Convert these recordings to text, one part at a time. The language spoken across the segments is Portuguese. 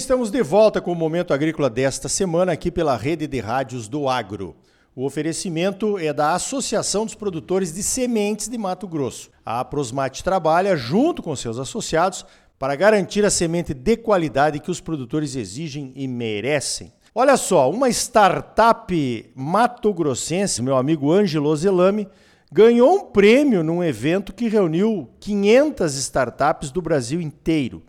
estamos de volta com o Momento Agrícola desta semana aqui pela Rede de Rádios do Agro. O oferecimento é da Associação dos Produtores de Sementes de Mato Grosso. A Prosmate trabalha junto com seus associados para garantir a semente de qualidade que os produtores exigem e merecem. Olha só, uma startup matogrossense, meu amigo Ângelo Zelame, ganhou um prêmio num evento que reuniu 500 startups do Brasil inteiro.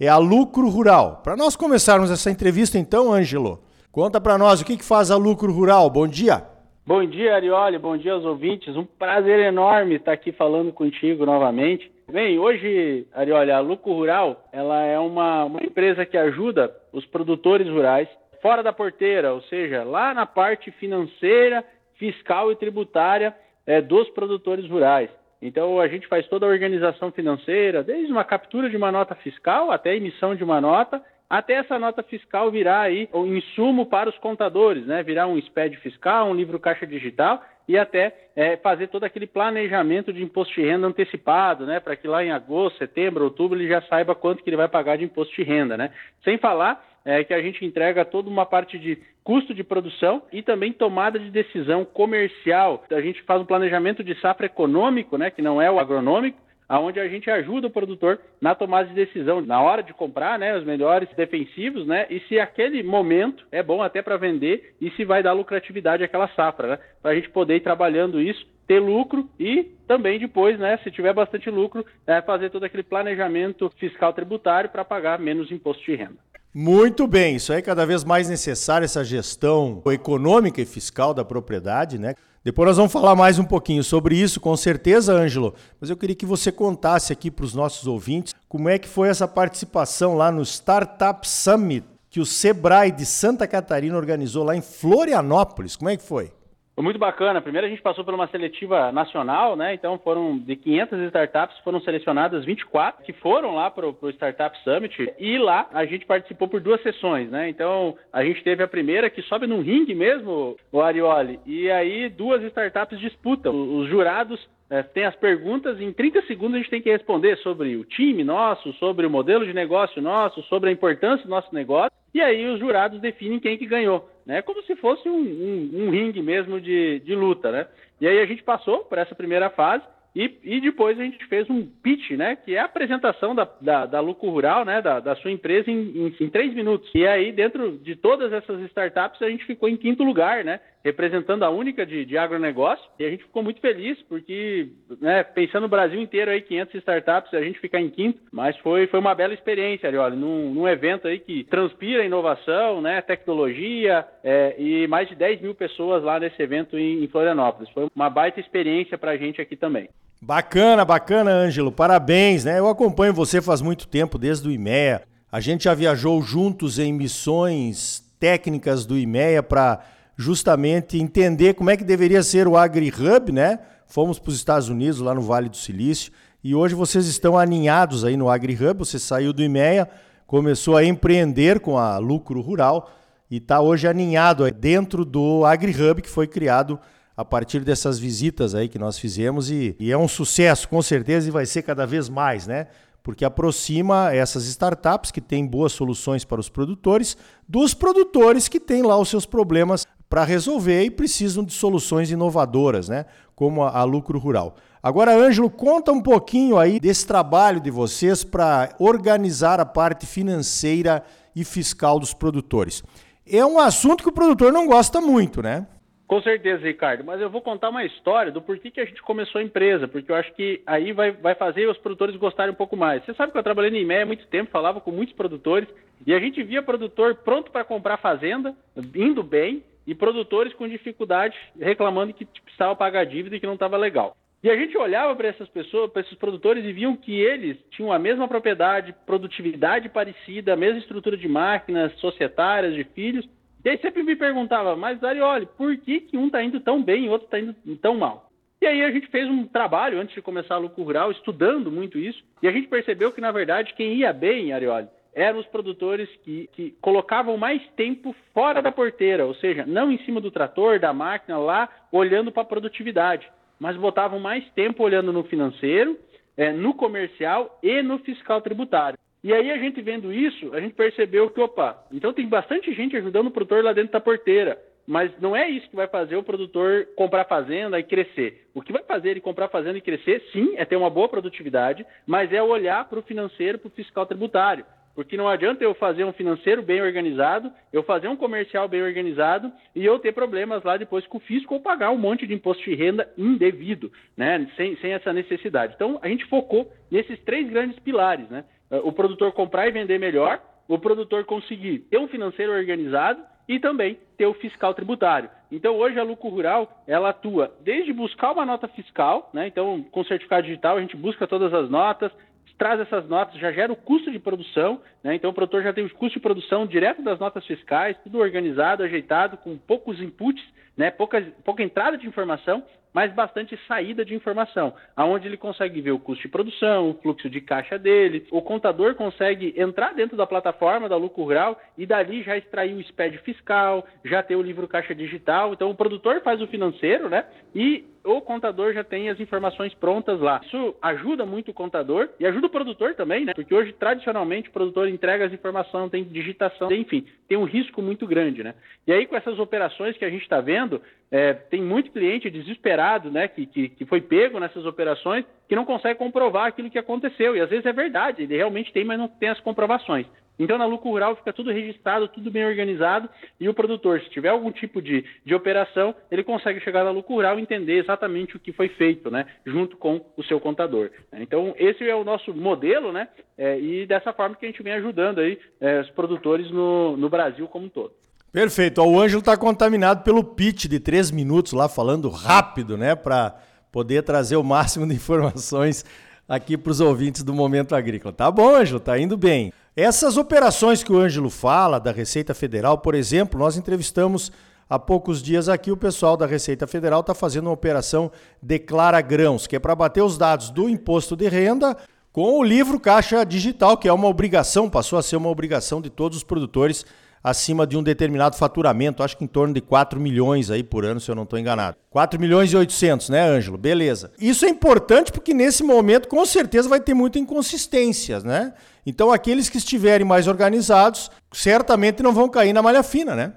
É a Lucro Rural. Para nós começarmos essa entrevista, então, Ângelo, conta para nós o que, que faz a Lucro Rural. Bom dia. Bom dia, Arioli. Bom dia aos ouvintes. Um prazer enorme estar aqui falando contigo novamente. Bem, hoje, Arioli, a Lucro Rural ela é uma, uma empresa que ajuda os produtores rurais fora da porteira, ou seja, lá na parte financeira, fiscal e tributária é, dos produtores rurais. Então a gente faz toda a organização financeira, desde uma captura de uma nota fiscal até a emissão de uma nota, até essa nota fiscal virar aí o insumo para os contadores, né? Virar um SPED fiscal, um livro caixa digital e até é, fazer todo aquele planejamento de imposto de renda antecipado, né? Para que lá em agosto, setembro, outubro ele já saiba quanto que ele vai pagar de imposto de renda, né? Sem falar é, que a gente entrega toda uma parte de custo de produção e também tomada de decisão comercial. A gente faz um planejamento de safra econômico, né, que não é o agronômico, aonde a gente ajuda o produtor na tomada de decisão, na hora de comprar, né, os melhores defensivos, né, e se aquele momento é bom até para vender e se vai dar lucratividade àquela safra, né, para a gente poder ir trabalhando isso, ter lucro e também depois, né, se tiver bastante lucro, é, fazer todo aquele planejamento fiscal tributário para pagar menos imposto de renda. Muito bem, isso aí é cada vez mais necessário, essa gestão econômica e fiscal da propriedade, né? Depois nós vamos falar mais um pouquinho sobre isso, com certeza, Ângelo. Mas eu queria que você contasse aqui para os nossos ouvintes como é que foi essa participação lá no Startup Summit que o Sebrae de Santa Catarina organizou lá em Florianópolis. Como é que foi? Foi muito bacana. Primeiro a gente passou por uma seletiva nacional, né? Então foram de 500 startups, foram selecionadas 24 que foram lá para o Startup Summit e lá a gente participou por duas sessões, né? Então a gente teve a primeira que sobe num ringue mesmo, o Arioli, e aí duas startups disputam. Os jurados é, tem as perguntas, em 30 segundos a gente tem que responder sobre o time nosso, sobre o modelo de negócio nosso, sobre a importância do nosso negócio, e aí os jurados definem quem que ganhou né? Como se fosse um, um, um ringue mesmo de, de luta, né? E aí a gente passou por essa primeira fase e, e, depois a gente fez um pitch, né? Que é a apresentação da, da, da Lucro Rural, né? Da, da sua empresa em, em, em, três minutos. E aí, dentro de todas essas startups, a gente ficou em quinto lugar, né? Representando a única de, de agronegócio. E a gente ficou muito feliz, porque, né, pensando no Brasil inteiro aí, 500 startups, a gente ficar em quinto. Mas foi, foi uma bela experiência, Arioli, num, num evento aí que transpira inovação, né? Tecnologia é, e mais de 10 mil pessoas lá nesse evento em, em Florianópolis. Foi uma baita experiência para a gente aqui também. Bacana, bacana, Ângelo. Parabéns, né? Eu acompanho você faz muito tempo, desde o IMEA. A gente já viajou juntos em missões técnicas do IMEA para justamente entender como é que deveria ser o AgriHub, né? Fomos para os Estados Unidos, lá no Vale do Silício, e hoje vocês estão aninhados aí no AgriHub. Você saiu do IMEA, começou a empreender com a Lucro Rural e está hoje aninhado dentro do AgriHub que foi criado a partir dessas visitas aí que nós fizemos e, e, é um sucesso com certeza e vai ser cada vez mais, né? Porque aproxima essas startups que têm boas soluções para os produtores dos produtores que têm lá os seus problemas para resolver e precisam de soluções inovadoras, né? Como a, a Lucro Rural. Agora, Ângelo, conta um pouquinho aí desse trabalho de vocês para organizar a parte financeira e fiscal dos produtores. É um assunto que o produtor não gosta muito, né? Com certeza, Ricardo. Mas eu vou contar uma história do porquê que a gente começou a empresa, porque eu acho que aí vai, vai fazer os produtores gostarem um pouco mais. Você sabe que eu trabalhei em IMEA há muito tempo, falava com muitos produtores, e a gente via produtor pronto para comprar fazenda, indo bem, e produtores com dificuldade reclamando que precisava pagar dívida e que não estava legal. E a gente olhava para essas pessoas, para esses produtores e viam que eles tinham a mesma propriedade, produtividade parecida, a mesma estrutura de máquinas societárias, de filhos, e aí sempre me perguntava, mas Arioli, por que, que um está indo tão bem e o outro está indo tão mal? E aí a gente fez um trabalho antes de começar a lucro rural, estudando muito isso, e a gente percebeu que, na verdade, quem ia bem, Arioli, eram os produtores que, que colocavam mais tempo fora da porteira, ou seja, não em cima do trator, da máquina, lá olhando para a produtividade, mas botavam mais tempo olhando no financeiro, é, no comercial e no fiscal tributário. E aí a gente vendo isso, a gente percebeu que, opa, então tem bastante gente ajudando o produtor lá dentro da porteira. Mas não é isso que vai fazer o produtor comprar fazenda e crescer. O que vai fazer ele comprar fazenda e crescer, sim, é ter uma boa produtividade, mas é olhar para o financeiro, para o fiscal tributário. Porque não adianta eu fazer um financeiro bem organizado, eu fazer um comercial bem organizado e eu ter problemas lá depois com o fisco ou pagar um monte de imposto de renda indevido, né? Sem, sem essa necessidade. Então, a gente focou nesses três grandes pilares, né? O produtor comprar e vender melhor, o produtor conseguir ter um financeiro organizado e também ter o fiscal tributário. Então, hoje a Lucro Rural, ela atua desde buscar uma nota fiscal, né? Então, com certificado digital, a gente busca todas as notas, traz essas notas, já gera o custo de produção, né? então o produtor já tem o custo de produção direto das notas fiscais, tudo organizado, ajeitado, com poucos inputs, né? pouca, pouca entrada de informação, mas bastante saída de informação, aonde ele consegue ver o custo de produção, o fluxo de caixa dele, o contador consegue entrar dentro da plataforma da Lucro Rural e dali já extrair o SPED fiscal, já ter o livro caixa digital, então o produtor faz o financeiro, né? E o contador já tem as informações prontas lá. Isso ajuda muito o contador e ajuda o produtor também, né? Porque hoje, tradicionalmente, o produtor entrega as informações, tem digitação, enfim, tem um risco muito grande, né? E aí, com essas operações que a gente está vendo, é, tem muito cliente desesperado, né, que, que, que, foi pego nessas operações, que não consegue comprovar aquilo que aconteceu. E às vezes é verdade, ele realmente tem, mas não tem as comprovações. Então, na lucro rural fica tudo registrado, tudo bem organizado, e o produtor, se tiver algum tipo de, de operação, ele consegue chegar na lucro rural e entender exatamente o que foi feito, né, junto com o seu contador. Então, esse é o nosso modelo, né, é, e dessa forma que a gente vem ajudando aí é, os produtores no, no Brasil como um todo. Perfeito. O Ângelo está contaminado pelo pitch de três minutos lá, falando rápido, né? Para poder trazer o máximo de informações aqui para os ouvintes do Momento Agrícola. Tá bom, Ângelo, tá indo bem. Essas operações que o Ângelo fala, da Receita Federal, por exemplo, nós entrevistamos há poucos dias aqui o pessoal da Receita Federal está fazendo uma operação Declara Grãos, que é para bater os dados do imposto de renda com o livro Caixa Digital, que é uma obrigação, passou a ser uma obrigação de todos os produtores acima de um determinado faturamento, acho que em torno de 4 milhões aí por ano, se eu não estou enganado. 4 milhões e 800, né, Ângelo? Beleza. Isso é importante porque nesse momento com certeza vai ter muita inconsistências, né? Então aqueles que estiverem mais organizados certamente não vão cair na malha fina, né?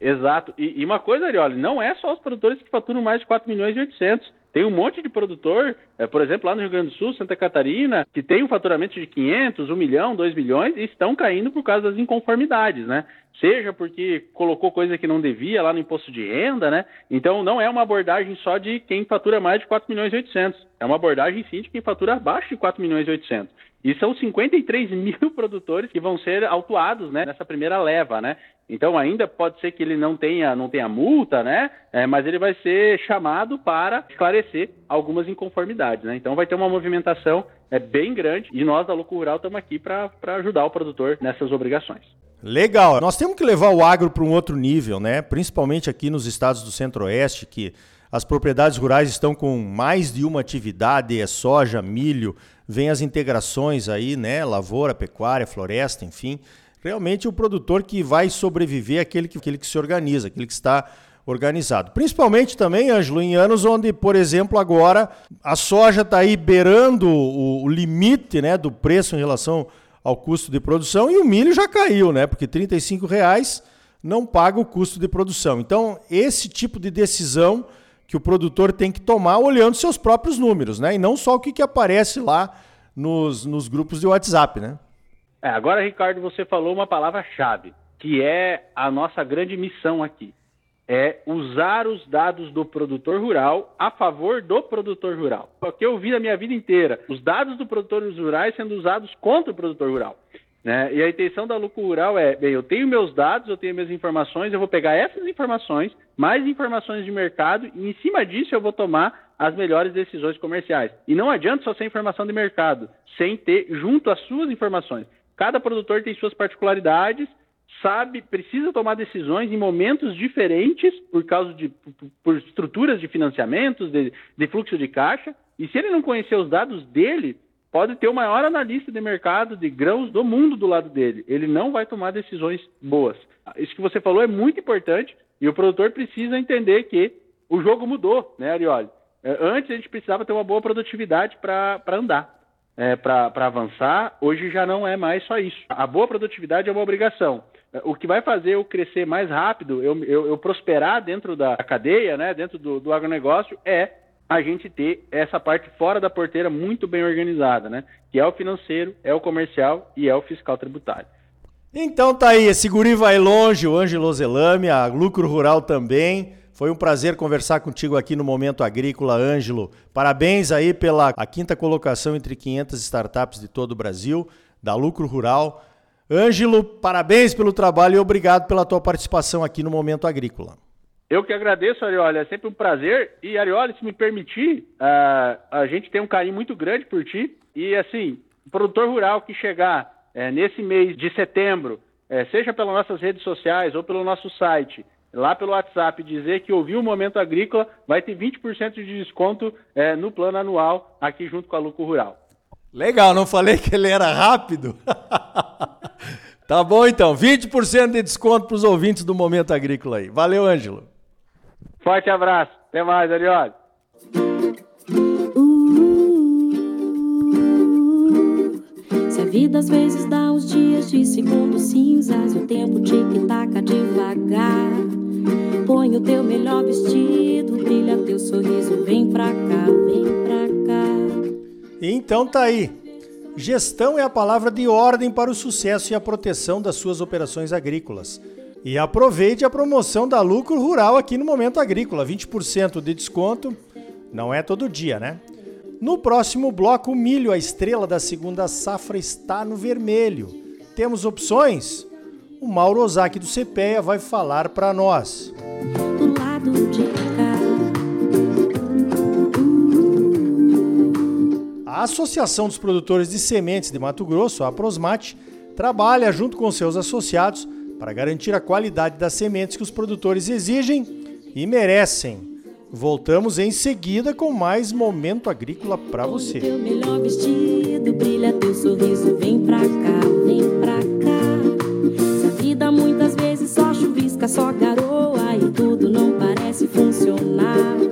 Exato. E, e uma coisa, Arioli, não é só os produtores que faturam mais de 4 milhões e 800. Tem um monte de produtor, é, por exemplo, lá no Rio Grande do Sul, Santa Catarina, que tem um faturamento de 500, 1 milhão, 2 milhões e estão caindo por causa das inconformidades, né? Seja porque colocou coisa que não devia lá no imposto de renda, né? Então não é uma abordagem só de quem fatura mais de 4 milhões e 800. É uma abordagem sim de quem fatura abaixo de 4 milhões e 800. E são 53 mil produtores que vão ser autuados né, nessa primeira leva, né? Então ainda pode ser que ele não tenha, não tenha multa, né? É, mas ele vai ser chamado para esclarecer algumas inconformidades, né? Então vai ter uma movimentação é, bem grande e nós da Lucro Rural estamos aqui para ajudar o produtor nessas obrigações. Legal. Nós temos que levar o agro para um outro nível, né? Principalmente aqui nos estados do Centro-Oeste, que as propriedades rurais estão com mais de uma atividade, é soja, milho, vem as integrações aí, né? Lavoura, pecuária, floresta, enfim realmente o produtor que vai sobreviver é aquele que, aquele que se organiza, aquele que está organizado. Principalmente também, Ângelo, em anos onde, por exemplo, agora a soja está aí beirando o, o, limite né, do preço em relação ao custo de produção e o milho já caiu, né? Porque R$ reais não paga o custo de produção. Então, esse tipo de decisão que o produtor tem que tomar olhando seus próprios números, né? E não só o que, que aparece lá nos, nos grupos de WhatsApp, né? É, agora, Ricardo, você falou uma palavra-chave, que é a nossa grande missão aqui. É usar os dados do produtor rural a favor do produtor rural. O que eu vi na minha vida inteira, os dados do produtor rurais sendo usados contra o produtor rural. Né? E a intenção da Lucro Rural é, bem, eu tenho meus dados, eu tenho minhas informações, eu vou pegar essas informações, mais informações de mercado, e em cima disso eu vou tomar as melhores decisões comerciais. E não adianta só ser informação de mercado, sem ter junto as suas informações. Cada produtor tem suas particularidades, sabe, precisa tomar decisões em momentos diferentes por causa de por estruturas de financiamentos, de, de fluxo de caixa. E se ele não conhecer os dados dele, pode ter o maior analista de mercado de grãos do mundo do lado dele. Ele não vai tomar decisões boas. Isso que você falou é muito importante e o produtor precisa entender que o jogo mudou, né, Arioli? É, antes a gente precisava ter uma boa produtividade para andar. é, para avançar, hoje já não é mais só isso. A boa produtividade é uma obrigação. O que vai fazer eu crescer mais rápido, eu, eu, eu prosperar dentro da cadeia, né, dentro do, do agronegócio, é a gente ter essa parte fora da porteira muito bem organizada, né? Que é o financeiro, é o comercial e é o fiscal tributário. Então tá aí, esse guri vai longe, o Ângelo Zelame, a Lucro Rural também. Foi um prazer conversar contigo aqui no Momento Agrícola, Ângelo. Parabéns aí pela a quinta colocação entre 500 startups de todo o Brasil, da Lucro Rural. Ângelo, parabéns pelo trabalho e obrigado pela tua participação aqui no Momento Agrícola. Eu que agradeço, Arioli, é sempre um prazer. E, Arioli, se me permitir, uh, a gente tem um carinho muito grande por ti. E, assim, o produtor rural que chegar uh, nesse mês de setembro, uh, seja pelas nossas redes sociais ou pelo nosso site, lá pelo WhatsApp dizer que ouviu o Momento Agrícola, vai ter 20% de desconto é, no plano anual aqui junto com a Lucro Rural. Legal, não falei que ele era rápido? tá bom então, 20% de desconto para os ouvintes do Momento Agrícola aí. Valeu, Ângelo. Forte abraço, até mais, Arioli. Se a vida às vezes dá uns dias de segundos cinzas, o tempo tic-taca devagar. Põe o teu melhor vestido, brilha teu sorriso, vem pra cá, vem pra cá. Então tá aí. Gestão é a palavra de ordem para o sucesso e a proteção das suas operações agrícolas. E aproveite a promoção da Lucro Rural aqui no Momento Agrícola, 20% de desconto. Não é todo dia, né? No próximo bloco, o milho, a estrela da segunda safra, está no vermelho. Temos opções? o Mauro Ozaki do CPEA vai falar para nós. Do lado de cá. A Associação dos Produtores de Sementes de Mato Grosso, a Prosmate, trabalha junto com seus associados para garantir a qualidade das sementes que os produtores exigem e merecem. Voltamos em seguida com mais momento agrícola para você. Teu melhor vestido, brilha teu sorriso, vem pra cá, vem pra cá muitas vezes só chuvisca, só garoa e tudo não parece funcionar.